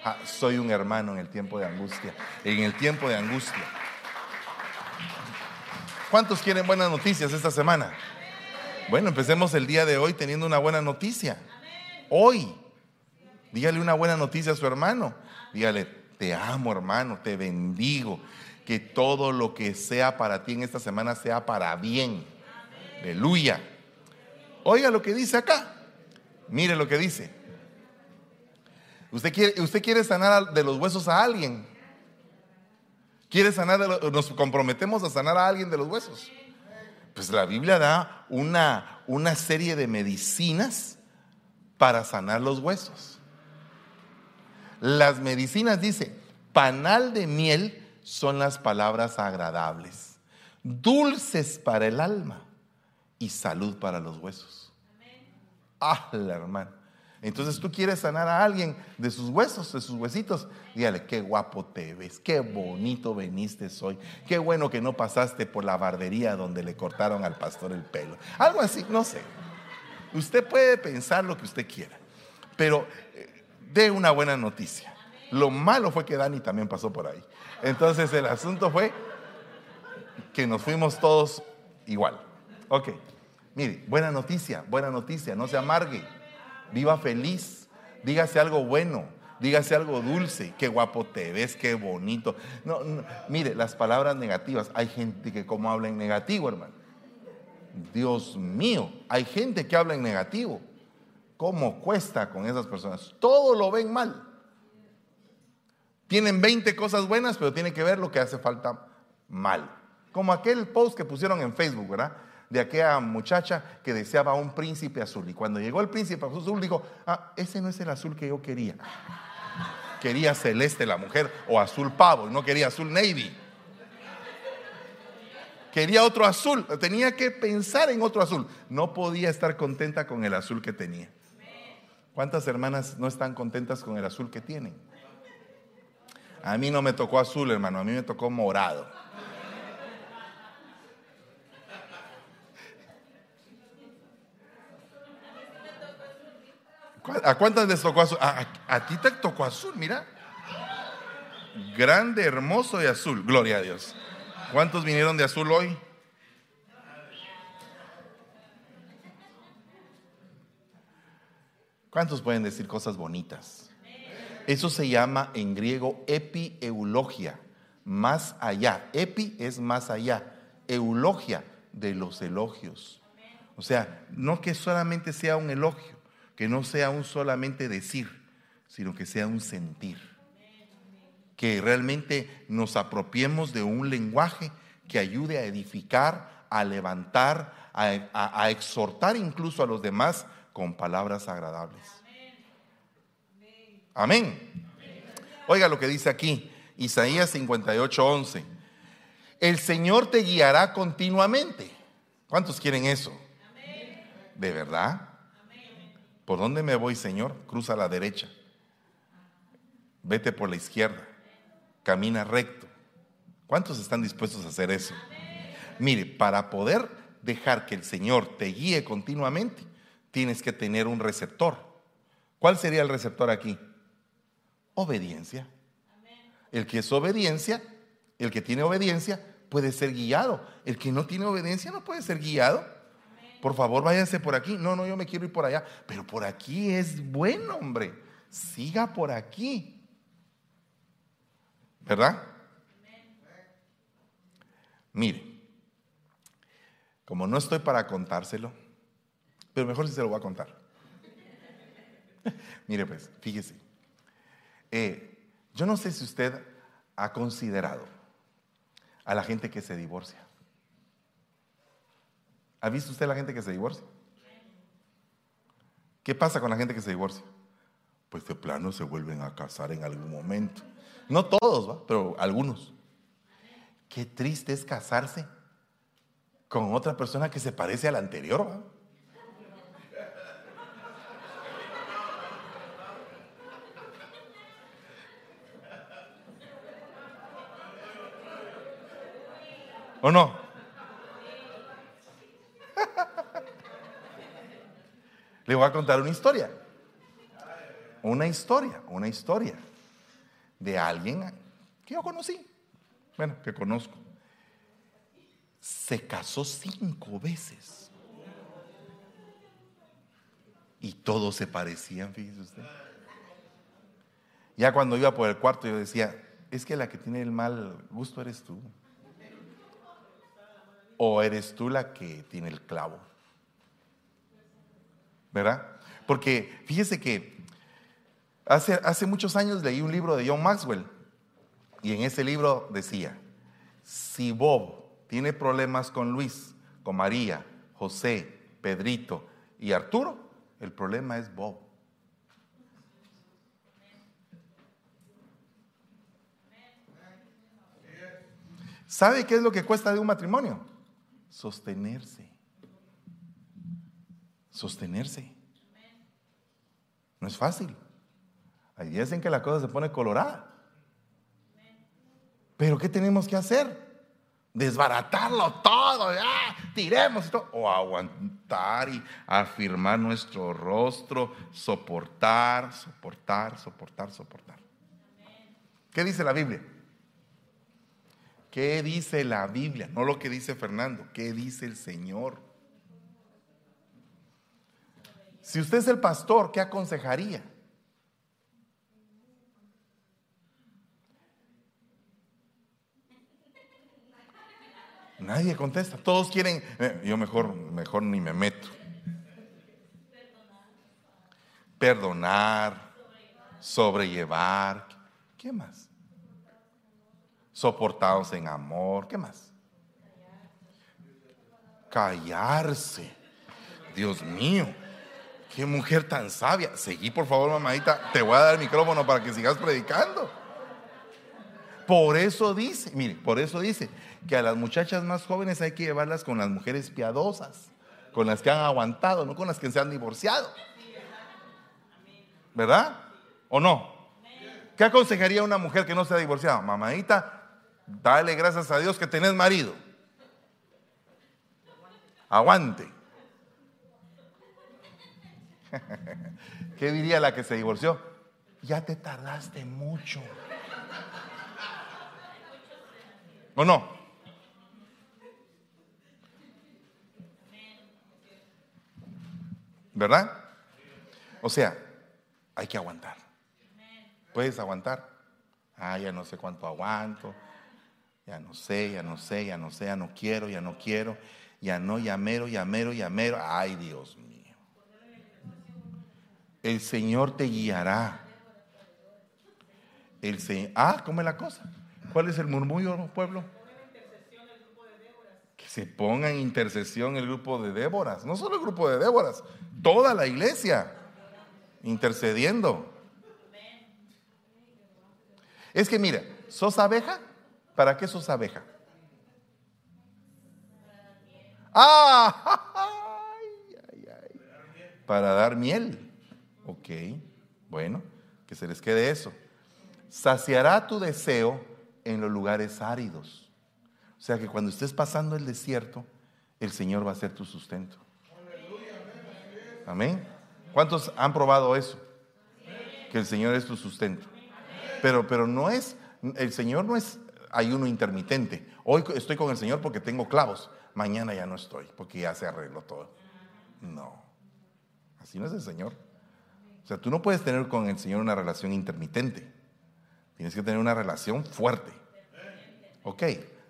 Ah, soy un hermano en el tiempo de angustia. En el tiempo de angustia. ¿Cuántos quieren buenas noticias esta semana? Bueno, empecemos el día de hoy teniendo una buena noticia. Hoy, dígale una buena noticia a su hermano. Dígale, te amo hermano, te bendigo. Que todo lo que sea para ti en esta semana sea para bien. Aleluya. Oiga lo que dice acá. Mire lo que dice. ¿Usted quiere, usted quiere sanar de los huesos a alguien? ¿Quiere sanar? ¿Nos comprometemos a sanar a alguien de los huesos? Pues la Biblia da una, una serie de medicinas para sanar los huesos. Las medicinas dice, panal de miel son las palabras agradables, dulces para el alma y salud para los huesos. Ah, la hermana. Entonces tú quieres sanar a alguien de sus huesos, de sus huesitos. Dígale, qué guapo te ves, qué bonito veniste hoy, qué bueno que no pasaste por la barbería donde le cortaron al pastor el pelo. Algo así, no sé. Usted puede pensar lo que usted quiera, pero eh, dé una buena noticia. Lo malo fue que Dani también pasó por ahí. Entonces el asunto fue que nos fuimos todos igual. Ok, mire, buena noticia, buena noticia, no se amargue viva feliz, dígase algo bueno, dígase algo dulce, qué guapo te ves, qué bonito. No, mire, las palabras negativas, hay gente que como habla en negativo, hermano. Dios mío, hay gente que habla en negativo. ¿Cómo cuesta con esas personas? Todo lo ven mal. Tienen 20 cosas buenas, pero tienen que ver lo que hace falta mal. Como aquel post que pusieron en Facebook, ¿verdad? De aquella muchacha que deseaba un príncipe azul. Y cuando llegó el príncipe azul, dijo, ah, ese no es el azul que yo quería. Quería celeste la mujer o azul pavo, no quería azul navy. Quería otro azul, tenía que pensar en otro azul. No podía estar contenta con el azul que tenía. ¿Cuántas hermanas no están contentas con el azul que tienen? A mí no me tocó azul, hermano, a mí me tocó morado. ¿A cuántas les tocó azul? A, ti te tocó azul, mira. Grande, hermoso y azul. Gloria a Dios. ¿Cuántos vinieron de azul hoy? ¿Cuántos pueden decir cosas bonitas? Eso se llama en griego epieulogia, más allá. Epi es más allá, eulogia de los elogios. O sea, no que solamente sea un elogio, que no sea un solamente decir, sino que sea un sentir. Que realmente nos apropiemos de un lenguaje que ayude a edificar, a levantar, a, exhortar incluso a los demás con palabras agradables. Amén. Oiga lo que dice aquí, Isaías 58, 11. El Señor te guiará continuamente. ¿Cuántos quieren eso? ¿De verdad? ¿Por dónde me voy, Señor? Cruza a la derecha. Vete por la izquierda. Camina recto. ¿Cuántos están dispuestos a hacer eso? Mire, para poder dejar que el Señor te guíe continuamente, tienes que tener un receptor. ¿Cuál sería el receptor aquí? Obediencia. El que es obediencia, el que tiene obediencia, puede ser guiado. El que no tiene obediencia no puede ser guiado por favor váyase por aquí. No, no, yo me quiero ir por allá. Pero por aquí es bueno, hombre. Siga por aquí. ¿Verdad? Mire, como no estoy para contárselo, pero mejor si se lo voy a contar. Mire pues, fíjese. Eh, yo no sé si usted ha considerado a la gente que se divorcia. ¿Ha visto usted la gente que se divorcia? ¿Qué pasa con la gente que se divorcia? Pues de plano se vuelven a casar en algún momento. No todos, pero algunos. Qué triste es casarse con otra persona que se parece a la anterior. ¿va? ¿O no? Le voy a contar una historia. Una historia, una historia de alguien que yo conocí. Bueno, que conozco. Se casó cinco veces. Y todos se parecían, fíjese usted. Ya cuando iba por el cuarto yo decía, es que la que tiene el mal gusto eres tú. O eres tú la que tiene el clavo. ¿Verdad? Porque fíjese que Hace, hace muchos años leí un libro de John Maxwell y en ese libro decía, si Bob tiene problemas con Luis, con María, José, Pedrito y Arturo, el problema es Bob. ¿Sabe qué es lo que cuesta de un matrimonio? Sostenerse. Sostenerse. No es fácil. Hay días en que la cosa se pone colorada. Pero ¿qué tenemos que hacer? Desbaratarlo todo, tiremos y todo. O aguantar y afirmar nuestro rostro, soportar, soportar, soportar, soportar. ¿Qué dice la Biblia? ¿Qué dice la Biblia? No lo que dice Fernando, ¿qué dice el Señor? Si usted es el pastor, ¿qué aconsejaría? Nadie contesta. Todos quieren, eh, yo mejor, mejor ni me meto. Perdonar, sobrellevar. ¿Qué más? Soportados en amor. ¿Qué más? Callarse. Dios mío. Qué mujer tan sabia. Seguí, por favor, mamadita. Te voy a dar el micrófono para que sigas predicando. Por eso dice, mire, por eso dice que a las muchachas más jóvenes hay que llevarlas con las mujeres piadosas, con las que han aguantado, no con las que se han divorciado. ¿Verdad? ¿O no? ¿Qué aconsejaría una mujer que no se ha divorciado? Mamadita, dale gracias a Dios que tenés marido. Aguante. ¿Qué diría la que se divorció? Ya te tardaste mucho. ¿O no? ¿Verdad? O sea, hay que aguantar. ¿Puedes aguantar? Ah, ya no sé cuánto aguanto. Ya no sé, ya no sé, ya no sé, ya no quiero, ya no quiero. Ya no, ya mero, ya mero, ya mero. Ay, Dios mío. El Señor te guiará. El ah, ¿cómo es la cosa? ¿Cuál es el murmullo, pueblo? Que se ponga en intercesión el grupo de Déboras. No solo el grupo de Déboras, toda la iglesia intercediendo. Es que mira, ¿sos abeja? ¿Para qué sos abeja? Ah, para dar miel. Ok, bueno, que se les quede eso. Saciará tu deseo en los lugares áridos. O sea que cuando estés pasando el desierto, el Señor va a ser tu sustento. Amén. ¿Cuántos han probado eso? Que el Señor es tu sustento. Pero, pero no es, el Señor no es ayuno intermitente. Hoy estoy con el Señor porque tengo clavos. Mañana ya no estoy porque ya se arregló todo. No. Así no es el Señor. O sea, tú no puedes tener con el Señor una relación intermitente. Tienes que tener una relación fuerte. Ok,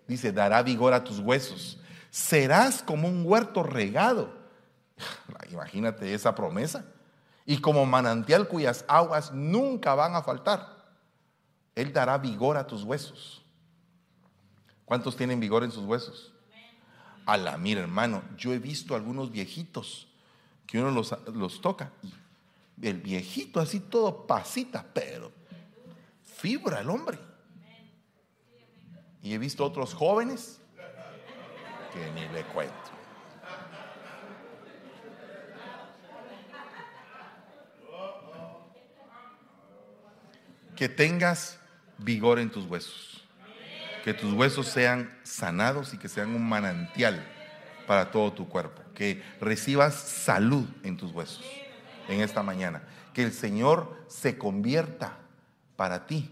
dice, dará vigor a tus huesos. Serás como un huerto regado. Imagínate esa promesa. Y como manantial cuyas aguas nunca van a faltar. Él dará vigor a tus huesos. ¿Cuántos tienen vigor en sus huesos? A la mira, hermano, yo he visto algunos viejitos que uno los, los toca. El viejito así todo pasita, pero fibra el hombre. Y he visto otros jóvenes que ni le cuento. Que tengas vigor en tus huesos. Que tus huesos sean sanados y que sean un manantial para todo tu cuerpo. Que recibas salud en tus huesos en esta mañana. Que el Señor se convierta para ti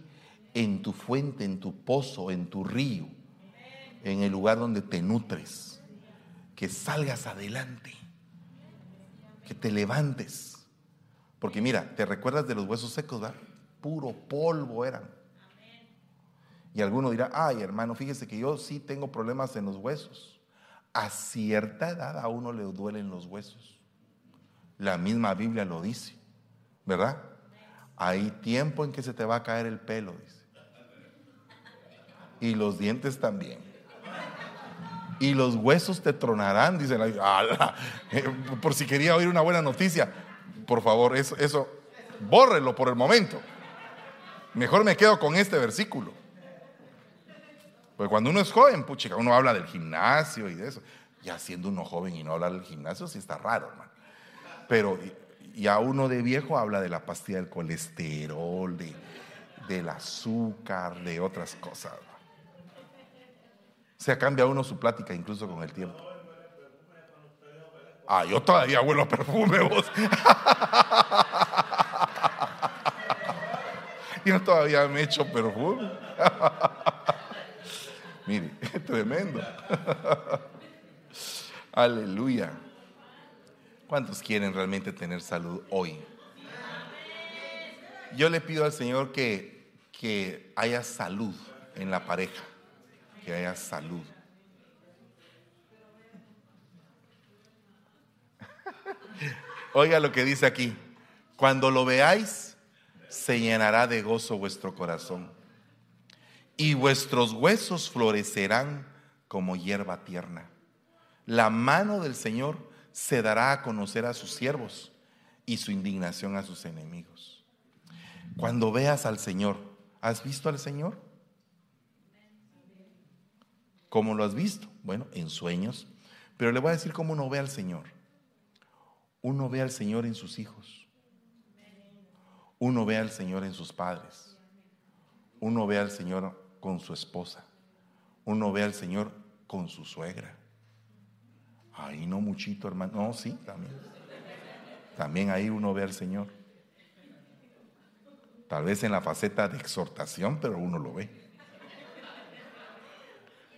en tu fuente, en tu pozo, en tu río, en el lugar donde te nutres. Que salgas adelante, que te levantes. Porque mira, ¿te recuerdas de los huesos secos? ¿verdad? Puro polvo eran. Y alguno dirá, ay hermano, fíjese que yo sí tengo problemas en los huesos. A cierta edad a uno le duelen los huesos. La misma Biblia lo dice, ¿verdad? hay tiempo en que se te va a caer el pelo, dice. Y los dientes también. Y los huesos te tronarán, dice la Por si quería oír una buena noticia, por favor, eso, eso, bórrelo por el momento. Mejor me quedo con este versículo. Porque cuando uno es joven, puchica, uno habla del gimnasio y de eso. Ya siendo uno joven y no hablar del gimnasio, sí está raro, hermano. Pero ya uno de viejo habla de la pastilla del colesterol, de, del azúcar, de otras cosas. O sea, cambia uno su plática incluso con el tiempo. Ah, yo todavía huelo perfume, vos. yo todavía me echo perfume. Mire, tremendo. Aleluya. ¿Cuántos quieren realmente tener salud hoy? Yo le pido al Señor que, que haya salud en la pareja, que haya salud. Oiga lo que dice aquí. Cuando lo veáis, se llenará de gozo vuestro corazón y vuestros huesos florecerán como hierba tierna. La mano del Señor se dará a conocer a sus siervos y su indignación a sus enemigos. Cuando veas al Señor, ¿has visto al Señor? ¿Cómo lo has visto? Bueno, en sueños. Pero le voy a decir cómo uno ve al Señor. Uno ve al Señor en sus hijos. Uno ve al Señor en sus padres. Uno ve al Señor con su esposa. Uno ve al Señor con su suegra. Ahí no muchito, hermano. No, sí, también. También ahí uno ve al Señor. Tal vez en la faceta de exhortación, pero uno lo ve.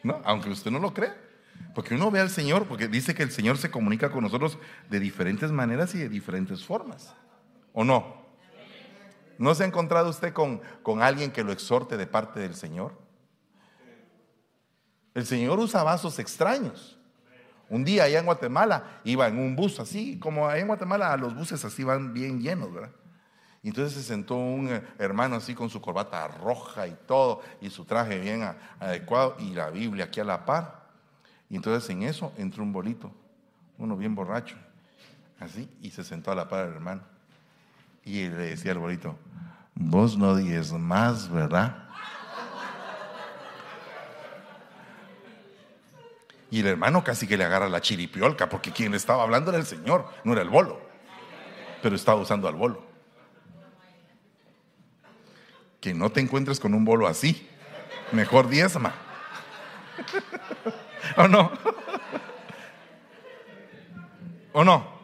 ¿No? Aunque usted no lo crea. Porque uno ve al Señor, porque dice que el Señor se comunica con nosotros de diferentes maneras y de diferentes formas. ¿O no? ¿No se ha encontrado usted con, con alguien que lo exhorte de parte del Señor? El Señor usa vasos extraños. Un día allá en Guatemala iba en un bus así, como allá en Guatemala los buses así van bien llenos, ¿verdad? Y entonces se sentó un eh, hermano así con su corbata roja y todo, y su traje bien adecuado, y la Biblia aquí a la par. Y entonces en eso entró un bolito, uno bien borracho, así, y se sentó a la par del hermano. Y le decía al bolito, vos no dices más, ¿verdad? Y el hermano casi que le agarra la chiripiolca, porque quien le estaba hablando era el Señor, no era el bolo. Pero estaba usando al bolo. Que no te encuentres con un bolo así. Mejor diezma. ¿O no? ¿O no?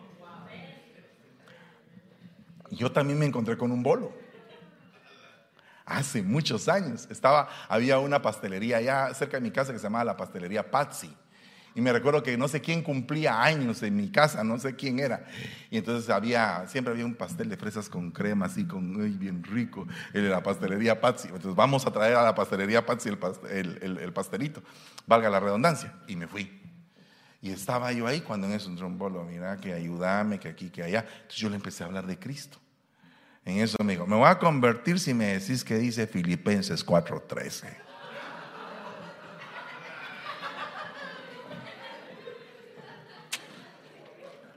Yo también me encontré con un bolo. Hace muchos años estaba, había una pastelería allá cerca de mi casa que se llamaba la pastelería Patsy. Y me recuerdo que no sé quién cumplía años en mi casa, no sé quién era. Y entonces había, siempre había un pastel de fresas con crema, así, con, bien rico, el de la pastelería Patsy. Entonces vamos a traer a la pastelería Patsy el, el, pastelito, valga la redundancia. Y me fui. Y estaba yo ahí cuando en eso entró un bolo, mira, que ayúdame, que aquí, que allá. Entonces yo le empecé a hablar de Cristo. En eso me dijo, me voy a convertir si me decís que dice Filipenses 4:13.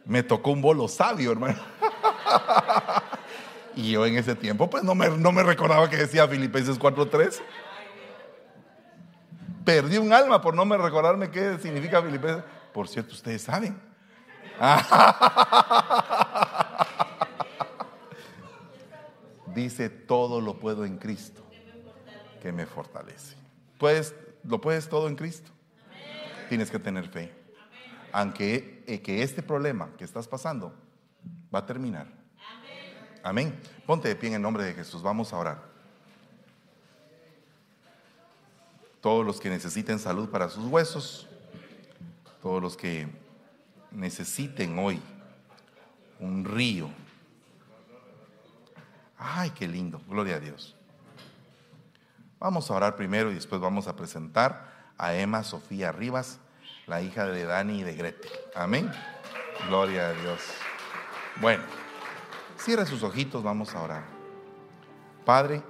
Me tocó un bolo sabio, hermano. y yo en ese tiempo, pues no me, no me recordaba que decía Filipenses 4.3. Perdí un alma por no me recordarme qué significa Filipenses. Por cierto, ustedes saben. Dice, todo lo puedo en Cristo, que me fortalece. Puedes, lo puedes todo en Cristo. Tienes que tener fe aunque eh, que este problema que estás pasando va a terminar. Amén. Ponte de pie en el nombre de Jesús. Vamos a orar. Todos los que necesiten salud para sus huesos, todos los que necesiten hoy un río. Ay, qué lindo. Gloria a Dios. Vamos a orar primero y después vamos a presentar a Emma Sofía Rivas la hija de Dani y de Gretel. Amén. Gloria a Dios. Bueno, cierre sus ojitos, vamos a orar. Padre,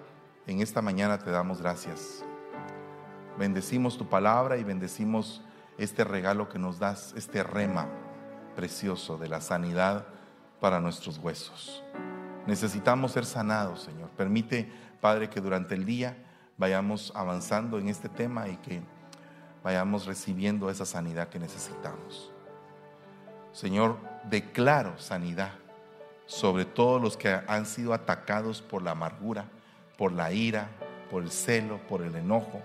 en esta mañana te damos gracias. Bendecimos tu palabra y bendecimos este regalo que nos das, este rema precioso de la sanidad para nuestros huesos. Necesitamos ser sanados, Señor. Permite, Padre, que durante el día vayamos avanzando en este tema y que vayamos recibiendo esa sanidad que necesitamos. Señor, declaro sanidad sobre todos los que han sido atacados por la amargura, por la ira, por el celo, por el enojo,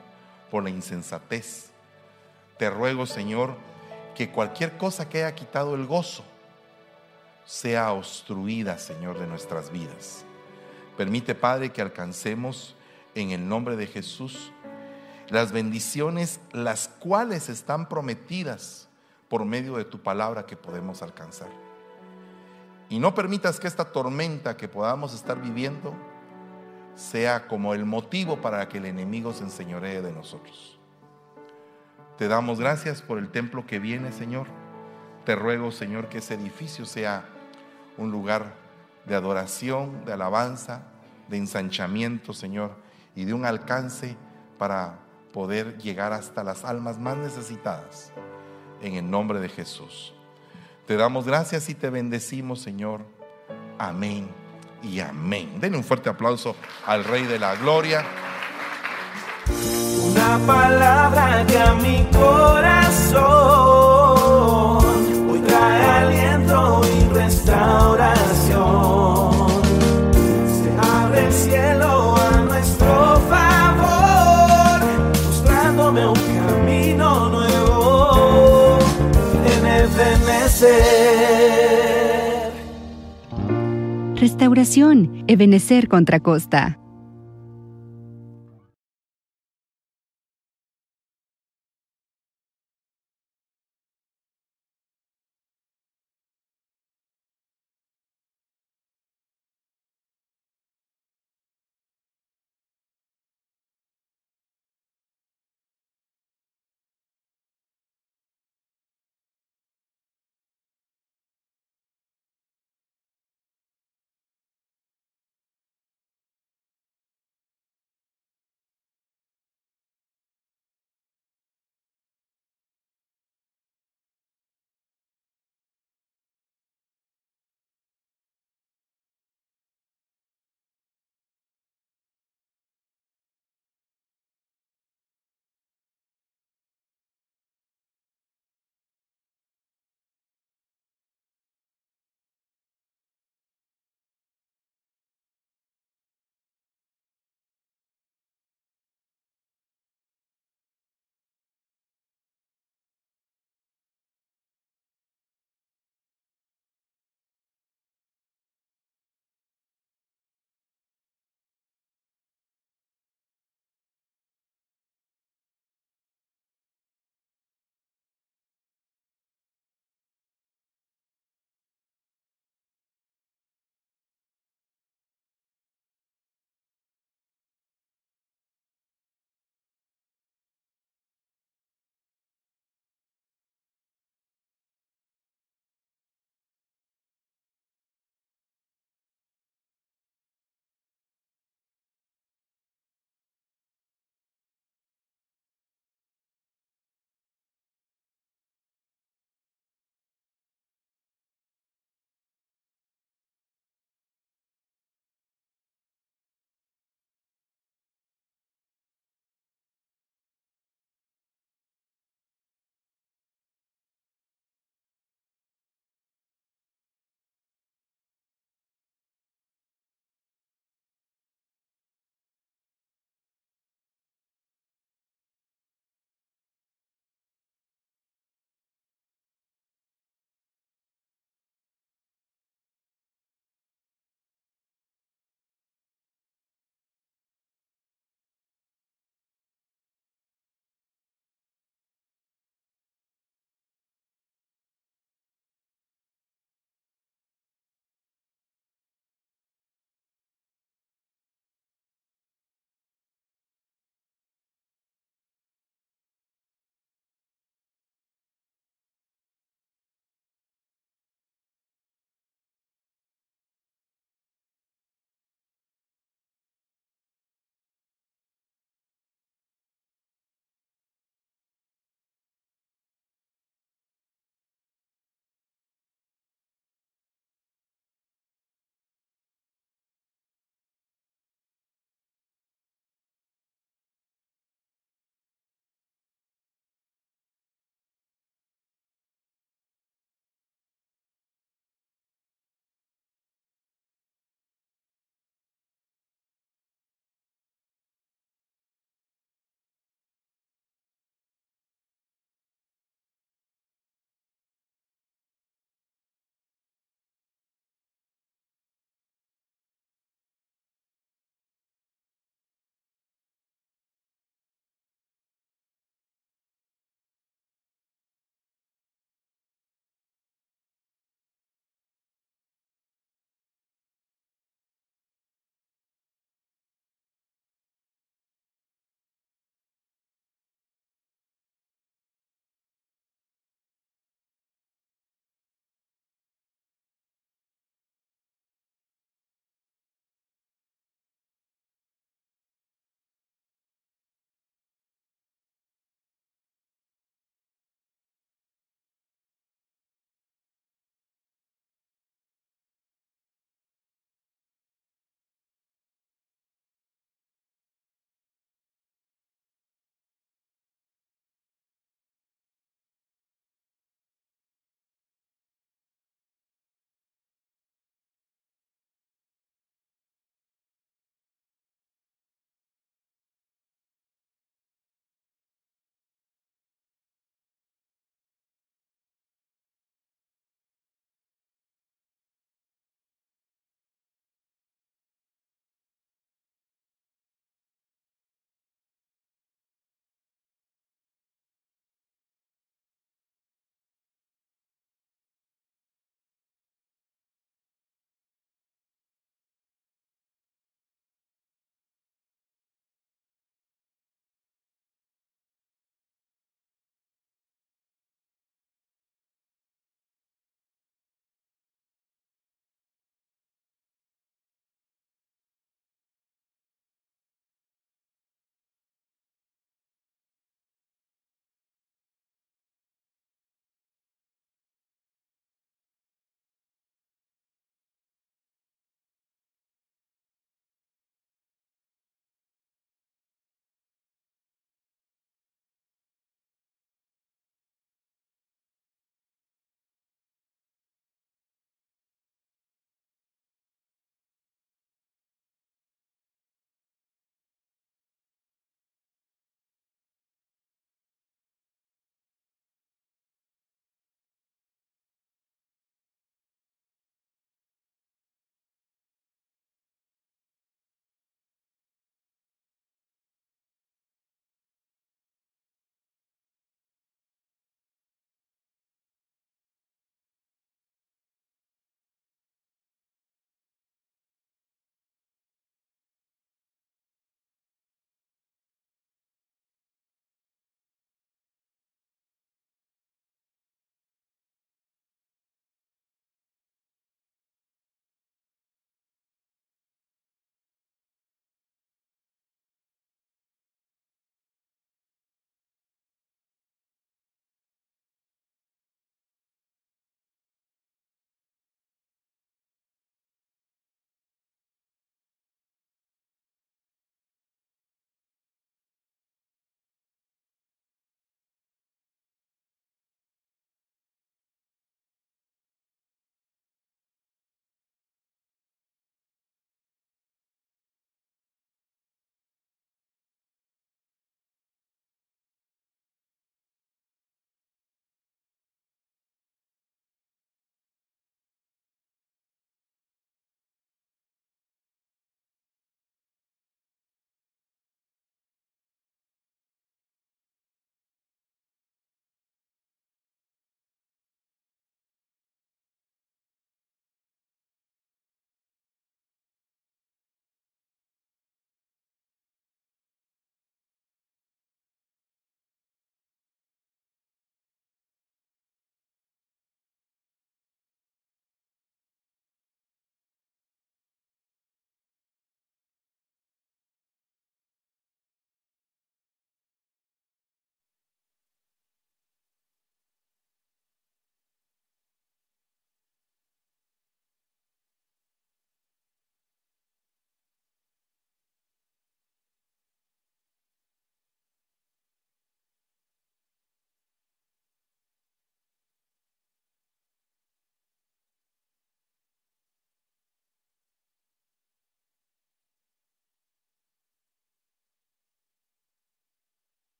por la insensatez. Te ruego, Señor, que cualquier cosa que haya quitado el gozo sea obstruida, Señor, de nuestras vidas. Permite, Padre, que alcancemos en el nombre de Jesús las bendiciones, las cuales están prometidas por medio de tu palabra que podemos alcanzar. Y no permitas que esta tormenta que podamos estar viviendo sea como el motivo para que el enemigo se enseñoree de nosotros. Te damos gracias por el templo que viene, Señor. Te ruego, Señor, que ese edificio sea un lugar de adoración, de alabanza, de ensanchamiento, Señor, y de un alcance para poder llegar hasta las almas más necesitadas. En el nombre de Jesús. Te damos gracias y te bendecimos, Señor. Amén y amén. Denle un fuerte aplauso al Rey de la Gloria. Una palabra que a mi corazón Restauración, Ebenecer contra Costa.